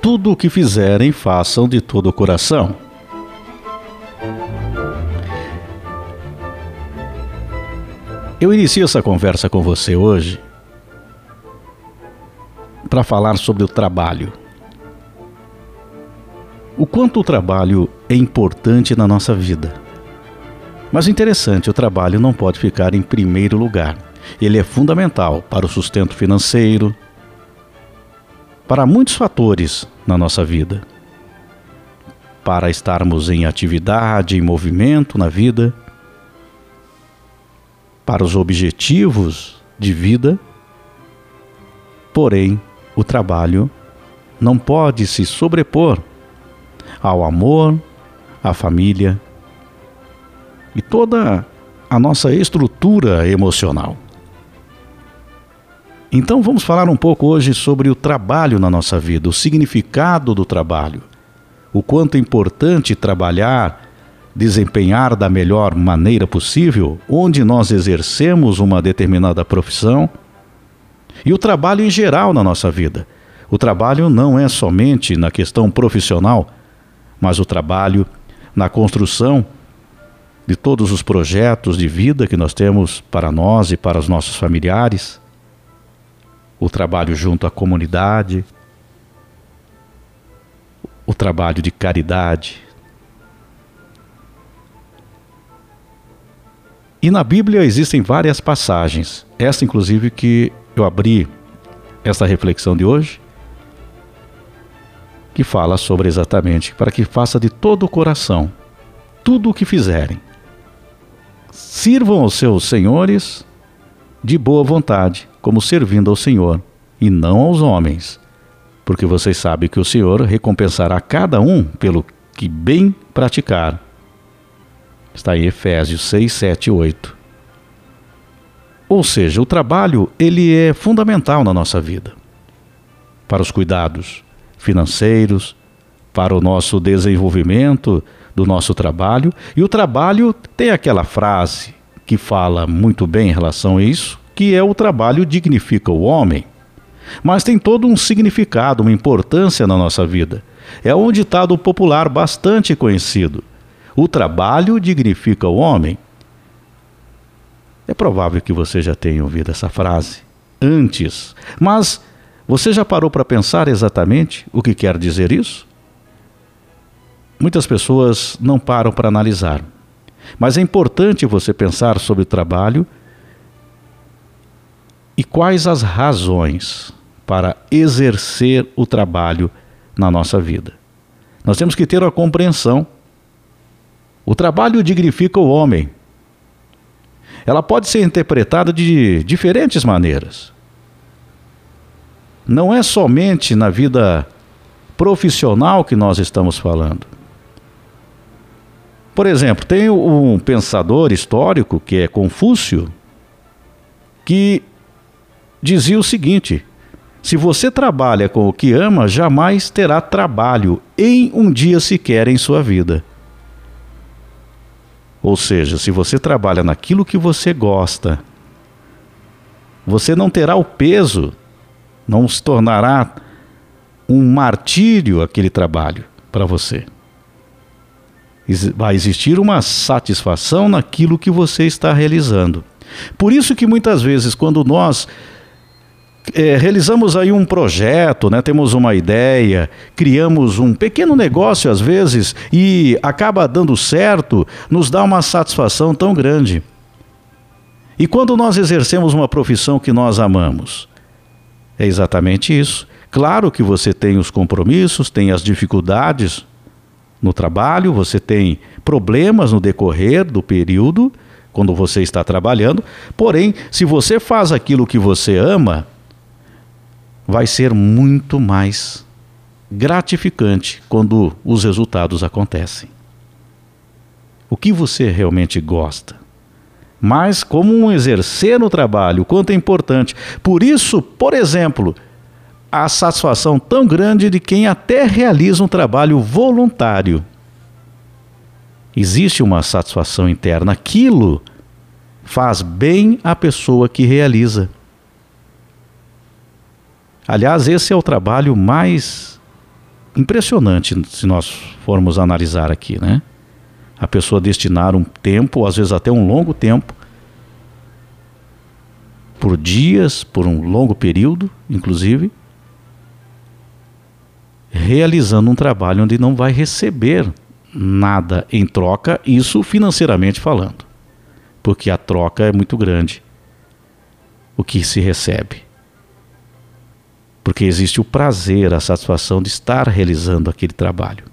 Tudo o que fizerem, façam de todo o coração. Eu inicio essa conversa com você hoje para falar sobre o trabalho. O quanto o trabalho é importante na nossa vida. Mas interessante, o trabalho não pode ficar em primeiro lugar. Ele é fundamental para o sustento financeiro, para muitos fatores na nossa vida. Para estarmos em atividade, em movimento na vida, para os objetivos de vida. Porém, o trabalho não pode se sobrepor ao amor, à família e toda a nossa estrutura emocional. Então vamos falar um pouco hoje sobre o trabalho na nossa vida, o significado do trabalho, o quanto é importante trabalhar, desempenhar da melhor maneira possível, onde nós exercemos uma determinada profissão, e o trabalho em geral na nossa vida. O trabalho não é somente na questão profissional, mas o trabalho na construção de todos os projetos de vida que nós temos para nós e para os nossos familiares o trabalho junto à comunidade, o trabalho de caridade. E na Bíblia existem várias passagens, essa inclusive que eu abri essa reflexão de hoje, que fala sobre exatamente para que faça de todo o coração tudo o que fizerem. Sirvam aos seus senhores de boa vontade, como servindo ao Senhor, e não aos homens, porque vocês sabem que o Senhor recompensará cada um pelo que bem praticar. Está em Efésios 6, 7 e 8. Ou seja, o trabalho ele é fundamental na nossa vida. Para os cuidados financeiros, para o nosso desenvolvimento do nosso trabalho, e o trabalho tem aquela frase que fala muito bem em relação a isso, que é o trabalho dignifica o homem. Mas tem todo um significado, uma importância na nossa vida. É um ditado popular bastante conhecido. O trabalho dignifica o homem. É provável que você já tenha ouvido essa frase antes, mas você já parou para pensar exatamente o que quer dizer isso? Muitas pessoas não param para analisar. Mas é importante você pensar sobre o trabalho e quais as razões para exercer o trabalho na nossa vida. Nós temos que ter a compreensão. O trabalho dignifica o homem. Ela pode ser interpretada de diferentes maneiras. Não é somente na vida profissional que nós estamos falando. Por exemplo, tem um pensador histórico que é Confúcio, que dizia o seguinte: se você trabalha com o que ama, jamais terá trabalho em um dia sequer em sua vida. Ou seja, se você trabalha naquilo que você gosta, você não terá o peso, não se tornará um martírio aquele trabalho para você vai existir uma satisfação naquilo que você está realizando. Por isso que muitas vezes quando nós é, realizamos aí um projeto, né, temos uma ideia, criamos um pequeno negócio às vezes e acaba dando certo, nos dá uma satisfação tão grande. E quando nós exercemos uma profissão que nós amamos, é exatamente isso. Claro que você tem os compromissos, tem as dificuldades, no trabalho, você tem problemas no decorrer do período, quando você está trabalhando. Porém, se você faz aquilo que você ama, vai ser muito mais gratificante quando os resultados acontecem. O que você realmente gosta? Mas como um exercer no trabalho, quanto é importante. Por isso, por exemplo, a satisfação tão grande de quem até realiza um trabalho voluntário. Existe uma satisfação interna. Aquilo faz bem à pessoa que realiza. Aliás, esse é o trabalho mais impressionante se nós formos analisar aqui, né? A pessoa destinar um tempo, às vezes até um longo tempo, por dias, por um longo período, inclusive, realizando um trabalho onde não vai receber nada em troca, isso financeiramente falando, porque a troca é muito grande o que se recebe. Porque existe o prazer, a satisfação de estar realizando aquele trabalho.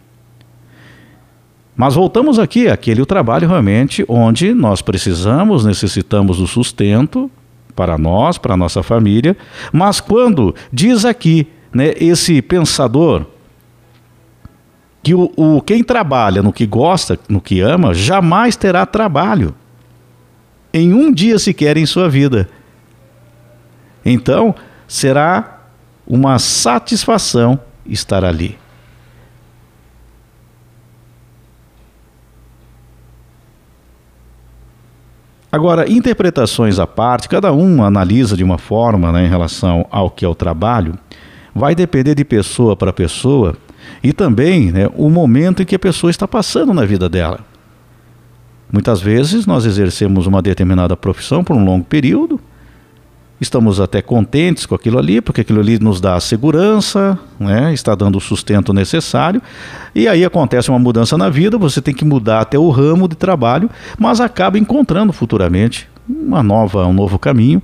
Mas voltamos aqui, aquele o trabalho realmente onde nós precisamos, necessitamos do sustento para nós, para a nossa família, mas quando diz aqui, né, esse pensador que o, o, quem trabalha no que gosta, no que ama, jamais terá trabalho em um dia sequer em sua vida. Então, será uma satisfação estar ali. Agora, interpretações à parte, cada um analisa de uma forma né, em relação ao que é o trabalho, vai depender de pessoa para pessoa e também né, o momento em que a pessoa está passando na vida dela. Muitas vezes nós exercemos uma determinada profissão por um longo período, estamos até contentes com aquilo ali, porque aquilo ali nos dá segurança, né, está dando o sustento necessário, e aí acontece uma mudança na vida, você tem que mudar até o ramo de trabalho, mas acaba encontrando futuramente uma nova, um novo caminho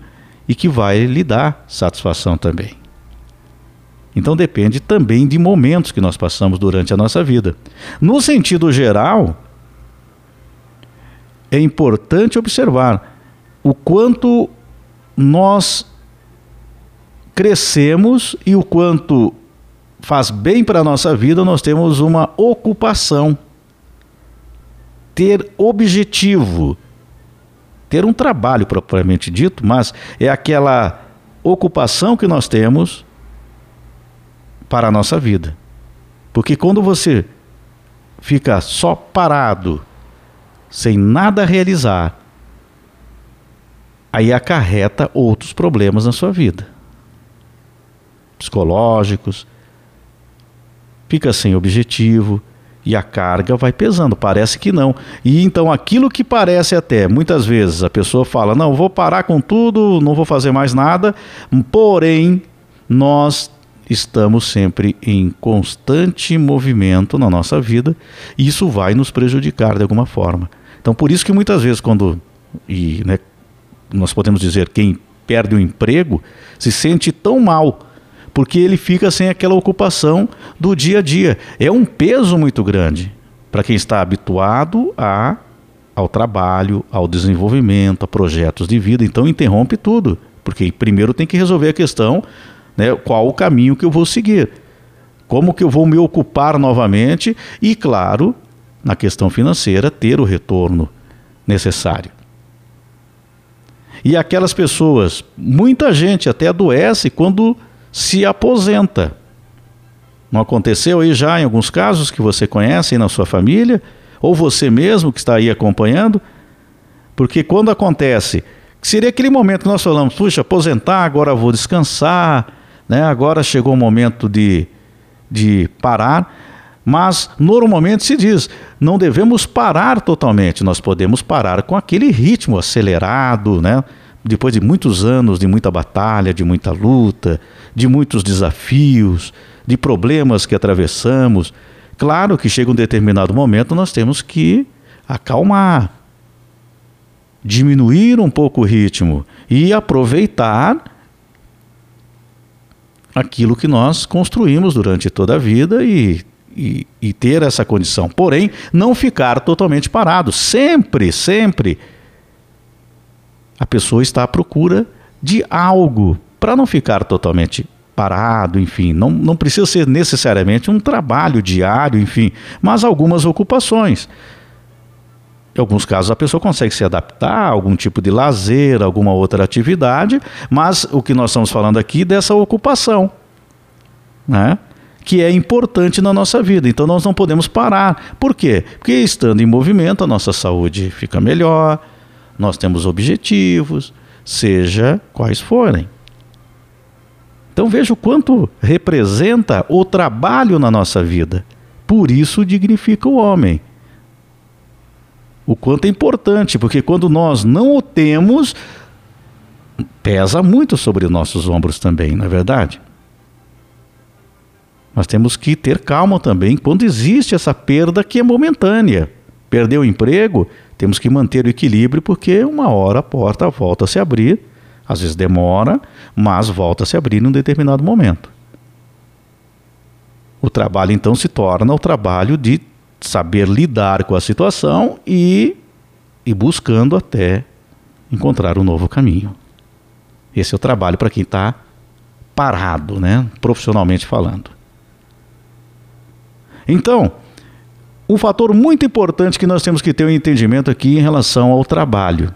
e que vai lhe dar satisfação também. Então depende também de momentos que nós passamos durante a nossa vida. No sentido geral, é importante observar o quanto nós crescemos e o quanto faz bem para a nossa vida, nós temos uma ocupação. Ter objetivo, ter um trabalho propriamente dito, mas é aquela ocupação que nós temos para a nossa vida. Porque quando você fica só parado, sem nada realizar, aí acarreta outros problemas na sua vida. Psicológicos, fica sem objetivo e a carga vai pesando, parece que não. E então aquilo que parece até, muitas vezes a pessoa fala: "Não, vou parar com tudo, não vou fazer mais nada", porém nós estamos sempre em constante movimento na nossa vida e isso vai nos prejudicar de alguma forma. Então, por isso que muitas vezes, quando e, né, nós podemos dizer quem perde o emprego se sente tão mal porque ele fica sem aquela ocupação do dia a dia. É um peso muito grande para quem está habituado a ao trabalho, ao desenvolvimento, a projetos de vida. Então interrompe tudo, porque primeiro tem que resolver a questão né, qual o caminho que eu vou seguir, como que eu vou me ocupar novamente e, claro, na questão financeira, ter o retorno necessário. E aquelas pessoas, muita gente até adoece quando se aposenta. Não aconteceu aí já em alguns casos que você conhece na sua família, ou você mesmo que está aí acompanhando? Porque quando acontece, seria aquele momento que nós falamos, puxa, aposentar, agora vou descansar, né? agora chegou o momento de, de parar, mas normalmente se diz, não devemos parar totalmente, nós podemos parar com aquele ritmo acelerado, né? depois de muitos anos de muita batalha, de muita luta, de muitos desafios, de problemas que atravessamos. Claro que chega um determinado momento nós temos que acalmar, diminuir um pouco o ritmo e aproveitar aquilo que nós construímos durante toda a vida e, e, e ter essa condição. Porém, não ficar totalmente parado. Sempre, sempre a pessoa está à procura de algo para não ficar totalmente parado, enfim, não, não precisa ser necessariamente um trabalho diário, enfim, mas algumas ocupações. Em alguns casos a pessoa consegue se adaptar a algum tipo de lazer, alguma outra atividade, mas o que nós estamos falando aqui é dessa ocupação, né? que é importante na nossa vida. Então nós não podemos parar. Por quê? Porque estando em movimento a nossa saúde fica melhor, nós temos objetivos, seja quais forem. Então veja o quanto representa o trabalho na nossa vida. Por isso dignifica o homem. O quanto é importante, porque quando nós não o temos, pesa muito sobre nossos ombros também, não é verdade? Nós temos que ter calma também quando existe essa perda que é momentânea. Perdeu o emprego, temos que manter o equilíbrio, porque uma hora a porta volta a se abrir às vezes demora, mas volta a se abrir em um determinado momento. O trabalho então se torna o trabalho de saber lidar com a situação e ir buscando até encontrar um novo caminho. Esse é o trabalho para quem está parado, né? profissionalmente falando. Então, um fator muito importante que nós temos que ter um entendimento aqui em relação ao trabalho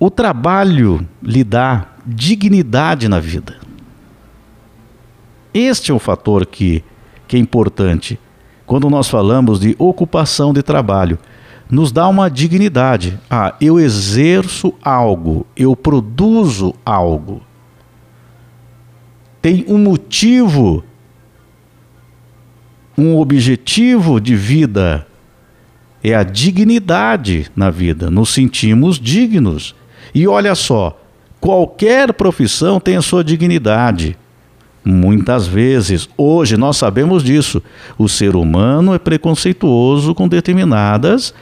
o trabalho lhe dá dignidade na vida. Este é o fator que, que é importante. Quando nós falamos de ocupação de trabalho, nos dá uma dignidade. Ah, eu exerço algo, eu produzo algo. Tem um motivo, um objetivo de vida. É a dignidade na vida. Nos sentimos dignos. E olha só, qualquer profissão tem a sua dignidade. Muitas vezes, hoje nós sabemos disso, o ser humano é preconceituoso com determinadas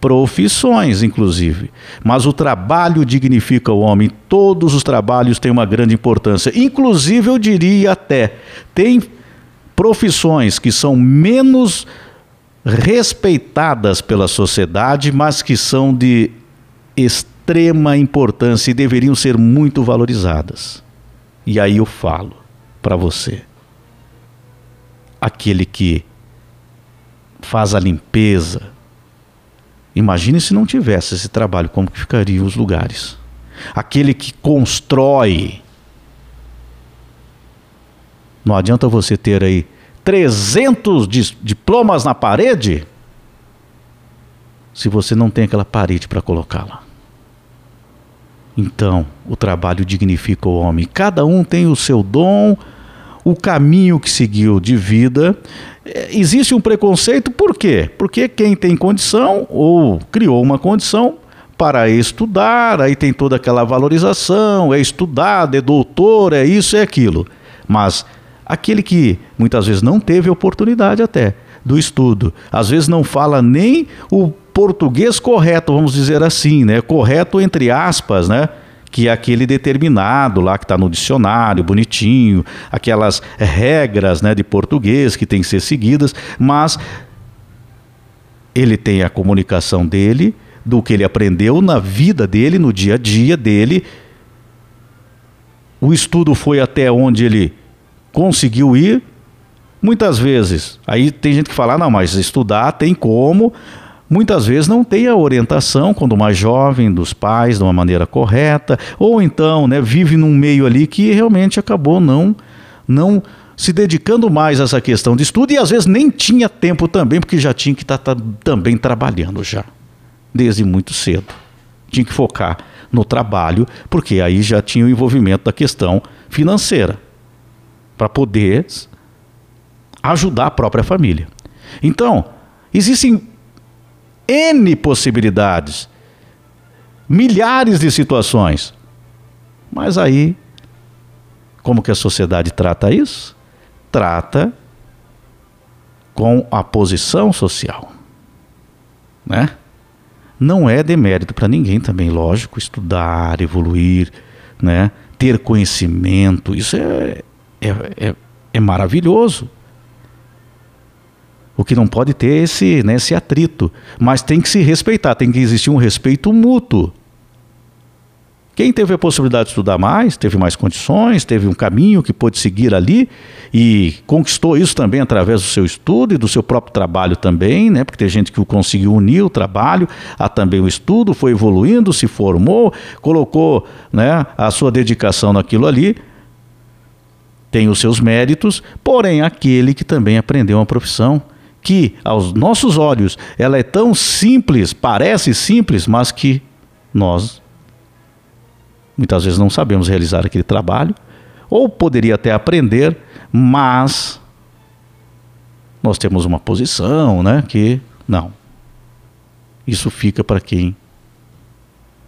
profissões, inclusive. Mas o trabalho dignifica o homem, todos os trabalhos têm uma grande importância. Inclusive, eu diria até, tem profissões que são menos respeitadas pela sociedade, mas que são de extrema importância e deveriam ser muito valorizadas. E aí eu falo para você: aquele que faz a limpeza, imagine se não tivesse esse trabalho, como que ficariam os lugares. Aquele que constrói, não adianta você ter aí 300 diplomas na parede se você não tem aquela parede para colocá-la. Então, o trabalho dignifica o homem. Cada um tem o seu dom, o caminho que seguiu de vida. É, existe um preconceito, por quê? Porque quem tem condição ou criou uma condição para estudar, aí tem toda aquela valorização, é estudado, é doutor, é isso, é aquilo. Mas aquele que muitas vezes não teve oportunidade até do estudo, às vezes não fala nem o português correto, vamos dizer assim, né? Correto entre aspas, né? Que é aquele determinado lá que está no dicionário, bonitinho, aquelas regras né, de português que tem que ser seguidas, mas ele tem a comunicação dele, do que ele aprendeu na vida dele, no dia a dia dele. O estudo foi até onde ele conseguiu ir. Muitas vezes, aí tem gente que fala, não, mas estudar tem como, muitas vezes não tem a orientação, quando mais jovem, dos pais de uma maneira correta, ou então né, vive num meio ali que realmente acabou não, não se dedicando mais a essa questão de estudo e às vezes nem tinha tempo também, porque já tinha que estar tá, tá, também trabalhando já, desde muito cedo. Tinha que focar no trabalho, porque aí já tinha o envolvimento da questão financeira, para poder ajudar a própria família. Então, existem N possibilidades, milhares de situações. Mas aí, como que a sociedade trata isso? Trata com a posição social, né? Não é demérito para ninguém também, lógico, estudar, evoluir, né? Ter conhecimento, isso é, é, é, é maravilhoso. O que não pode ter esse, né, esse atrito. Mas tem que se respeitar, tem que existir um respeito mútuo. Quem teve a possibilidade de estudar mais, teve mais condições, teve um caminho que pôde seguir ali e conquistou isso também através do seu estudo e do seu próprio trabalho também, né? Porque tem gente que conseguiu unir o trabalho a também o estudo, foi evoluindo, se formou, colocou, né, a sua dedicação naquilo ali tem os seus méritos, porém aquele que também aprendeu uma profissão que aos nossos olhos ela é tão simples, parece simples, mas que nós muitas vezes não sabemos realizar aquele trabalho, ou poderia até aprender, mas nós temos uma posição, né, que não. Isso fica para quem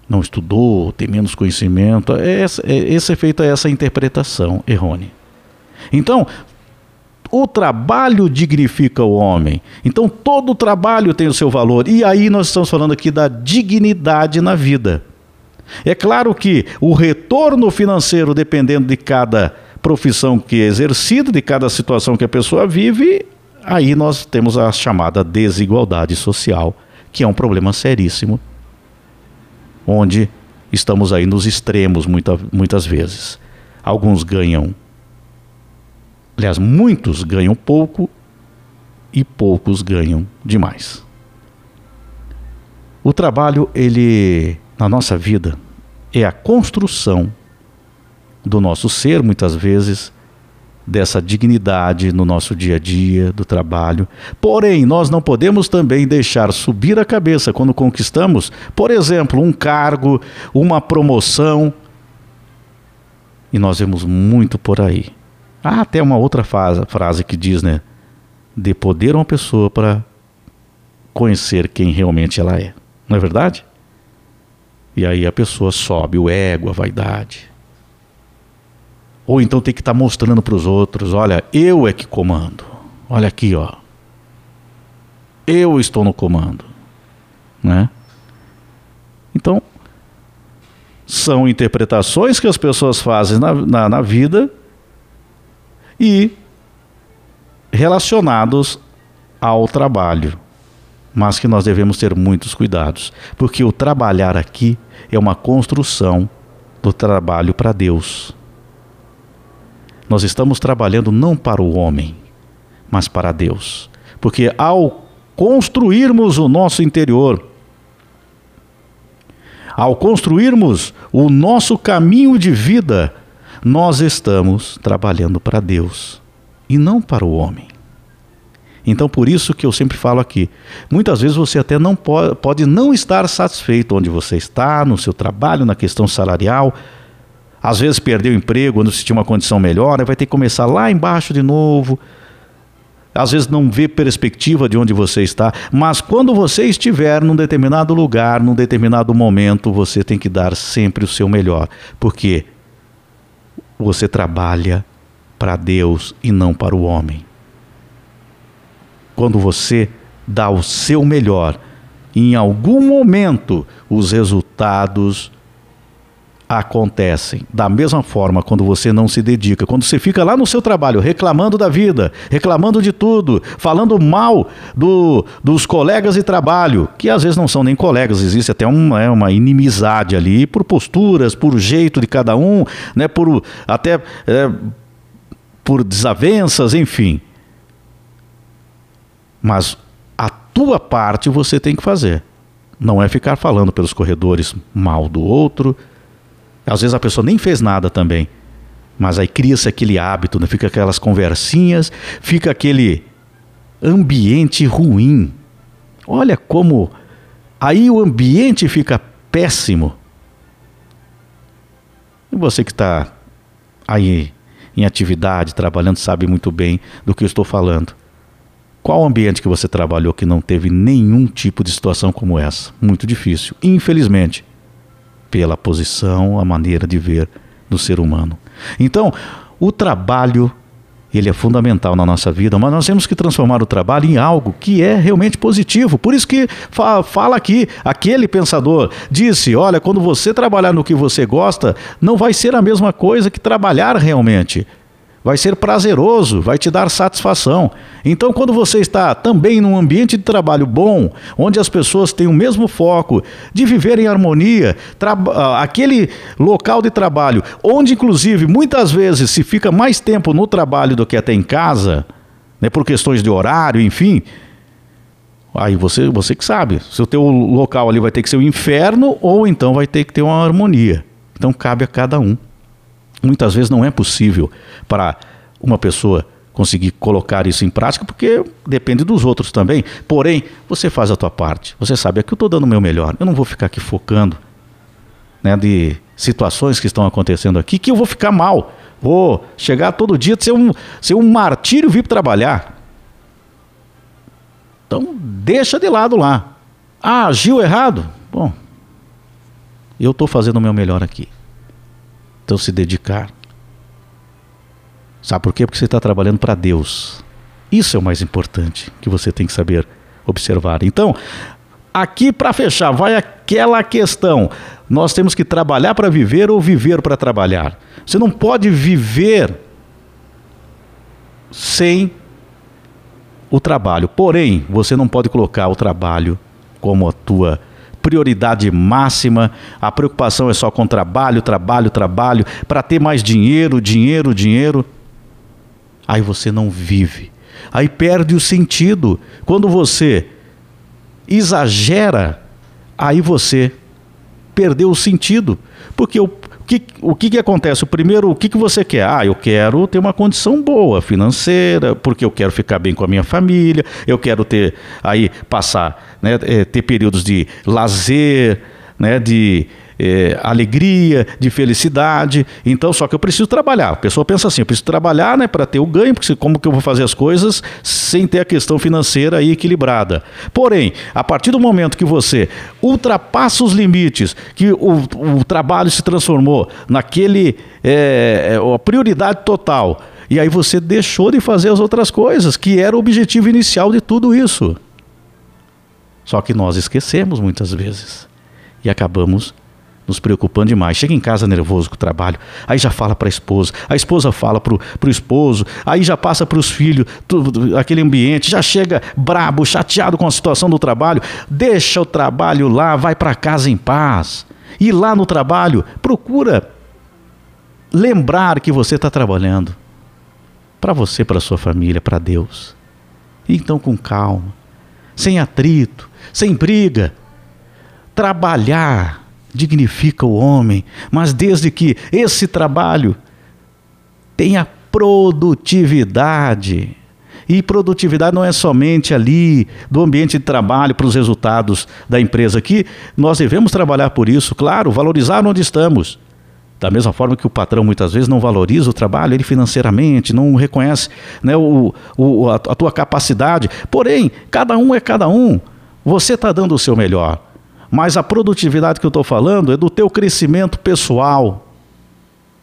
não estudou, tem menos conhecimento. É esse, é, esse é feita essa interpretação errônea. Então, o trabalho dignifica o homem. Então, todo trabalho tem o seu valor. E aí nós estamos falando aqui da dignidade na vida. É claro que o retorno financeiro, dependendo de cada profissão que é exercida, de cada situação que a pessoa vive, aí nós temos a chamada desigualdade social, que é um problema seríssimo, onde estamos aí nos extremos muita, muitas vezes. Alguns ganham Aliás, muitos ganham pouco e poucos ganham demais. O trabalho, ele, na nossa vida, é a construção do nosso ser, muitas vezes, dessa dignidade no nosso dia a dia, do trabalho. Porém, nós não podemos também deixar subir a cabeça quando conquistamos, por exemplo, um cargo, uma promoção. E nós vemos muito por aí Há até uma outra frase, frase que diz, né? Dê poder uma pessoa para conhecer quem realmente ela é. Não é verdade? E aí a pessoa sobe o ego, a vaidade. Ou então tem que estar tá mostrando para os outros: olha, eu é que comando. Olha aqui, ó. Eu estou no comando. Né? Então, são interpretações que as pessoas fazem na, na, na vida e relacionados ao trabalho. Mas que nós devemos ter muitos cuidados, porque o trabalhar aqui é uma construção do trabalho para Deus. Nós estamos trabalhando não para o homem, mas para Deus. Porque ao construirmos o nosso interior, ao construirmos o nosso caminho de vida, nós estamos trabalhando para Deus e não para o homem. Então, por isso que eu sempre falo aqui, muitas vezes você até não pode, pode não estar satisfeito onde você está, no seu trabalho, na questão salarial. Às vezes perdeu o emprego, quando se tinha uma condição melhor, vai ter que começar lá embaixo de novo. Às vezes não vê perspectiva de onde você está, mas quando você estiver num determinado lugar, num determinado momento, você tem que dar sempre o seu melhor, porque você trabalha para Deus e não para o homem. Quando você dá o seu melhor, em algum momento os resultados acontecem. Da mesma forma, quando você não se dedica, quando você fica lá no seu trabalho reclamando da vida, reclamando de tudo, falando mal do, dos colegas de trabalho, que às vezes não são nem colegas, existe até uma, é, uma inimizade ali por posturas, por jeito de cada um, né, por até é, por desavenças, enfim. Mas a tua parte você tem que fazer. Não é ficar falando pelos corredores mal do outro, às vezes a pessoa nem fez nada também. Mas aí cria-se aquele hábito, né? fica aquelas conversinhas, fica aquele ambiente ruim. Olha como aí o ambiente fica péssimo. E você que está aí em atividade, trabalhando, sabe muito bem do que eu estou falando. Qual ambiente que você trabalhou que não teve nenhum tipo de situação como essa? Muito difícil, infelizmente pela posição, a maneira de ver do ser humano. Então, o trabalho ele é fundamental na nossa vida, mas nós temos que transformar o trabalho em algo que é realmente positivo. Por isso que fala aqui, aquele pensador disse: olha, quando você trabalhar no que você gosta, não vai ser a mesma coisa que trabalhar realmente vai ser prazeroso, vai te dar satisfação. Então, quando você está também num ambiente de trabalho bom, onde as pessoas têm o mesmo foco de viver em harmonia, ah, aquele local de trabalho, onde inclusive muitas vezes se fica mais tempo no trabalho do que até em casa, né, por questões de horário, enfim. Aí você, você que sabe, se o teu local ali vai ter que ser o um inferno ou então vai ter que ter uma harmonia. Então cabe a cada um muitas vezes não é possível para uma pessoa conseguir colocar isso em prática, porque depende dos outros também. Porém, você faz a tua parte. Você sabe, aqui eu estou dando o meu melhor. Eu não vou ficar aqui focando né, de situações que estão acontecendo aqui que eu vou ficar mal. Vou chegar todo dia ser um, ser um martírio vir trabalhar. Então, deixa de lado lá. Ah, agiu errado? Bom, eu estou fazendo o meu melhor aqui. Então, se dedicar Sabe por quê? Porque você está trabalhando para Deus. Isso é o mais importante que você tem que saber observar. Então, aqui para fechar, vai aquela questão: nós temos que trabalhar para viver ou viver para trabalhar. Você não pode viver sem o trabalho. Porém, você não pode colocar o trabalho como a tua prioridade máxima. A preocupação é só com trabalho, trabalho, trabalho, para ter mais dinheiro, dinheiro, dinheiro aí você não vive. Aí perde o sentido. Quando você exagera, aí você perdeu o sentido. Porque o, que, o que, que acontece? O primeiro, o que, que você quer? Ah, eu quero ter uma condição boa financeira, porque eu quero ficar bem com a minha família, eu quero ter aí passar, né, eh, ter períodos de lazer, né, de é, alegria, de felicidade. Então, só que eu preciso trabalhar. A pessoa pensa assim: eu preciso trabalhar né, para ter o ganho, porque como que eu vou fazer as coisas sem ter a questão financeira aí equilibrada? Porém, a partir do momento que você ultrapassa os limites, que o, o trabalho se transformou naquele é, é a prioridade total, e aí você deixou de fazer as outras coisas, que era o objetivo inicial de tudo isso. Só que nós esquecemos muitas vezes e acabamos nos preocupando demais. Chega em casa nervoso com o trabalho, aí já fala para a esposa, a esposa fala para o esposo, aí já passa para os filhos, tudo, aquele ambiente, já chega brabo, chateado com a situação do trabalho, deixa o trabalho lá, vai para casa em paz. E lá no trabalho, procura lembrar que você está trabalhando para você, para sua família, para Deus. Então, com calma, sem atrito, sem briga, trabalhar dignifica o homem, mas desde que esse trabalho tenha produtividade. E produtividade não é somente ali do ambiente de trabalho para os resultados da empresa aqui. Nós devemos trabalhar por isso, claro, valorizar onde estamos. Da mesma forma que o patrão muitas vezes não valoriza o trabalho, ele financeiramente, não reconhece né, o, o, a, a tua capacidade. Porém, cada um é cada um. Você está dando o seu melhor. Mas a produtividade que eu estou falando é do teu crescimento pessoal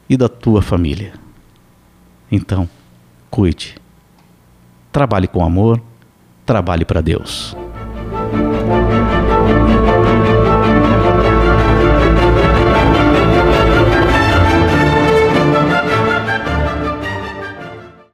e da tua família. Então, cuide. Trabalhe com amor, trabalhe para Deus.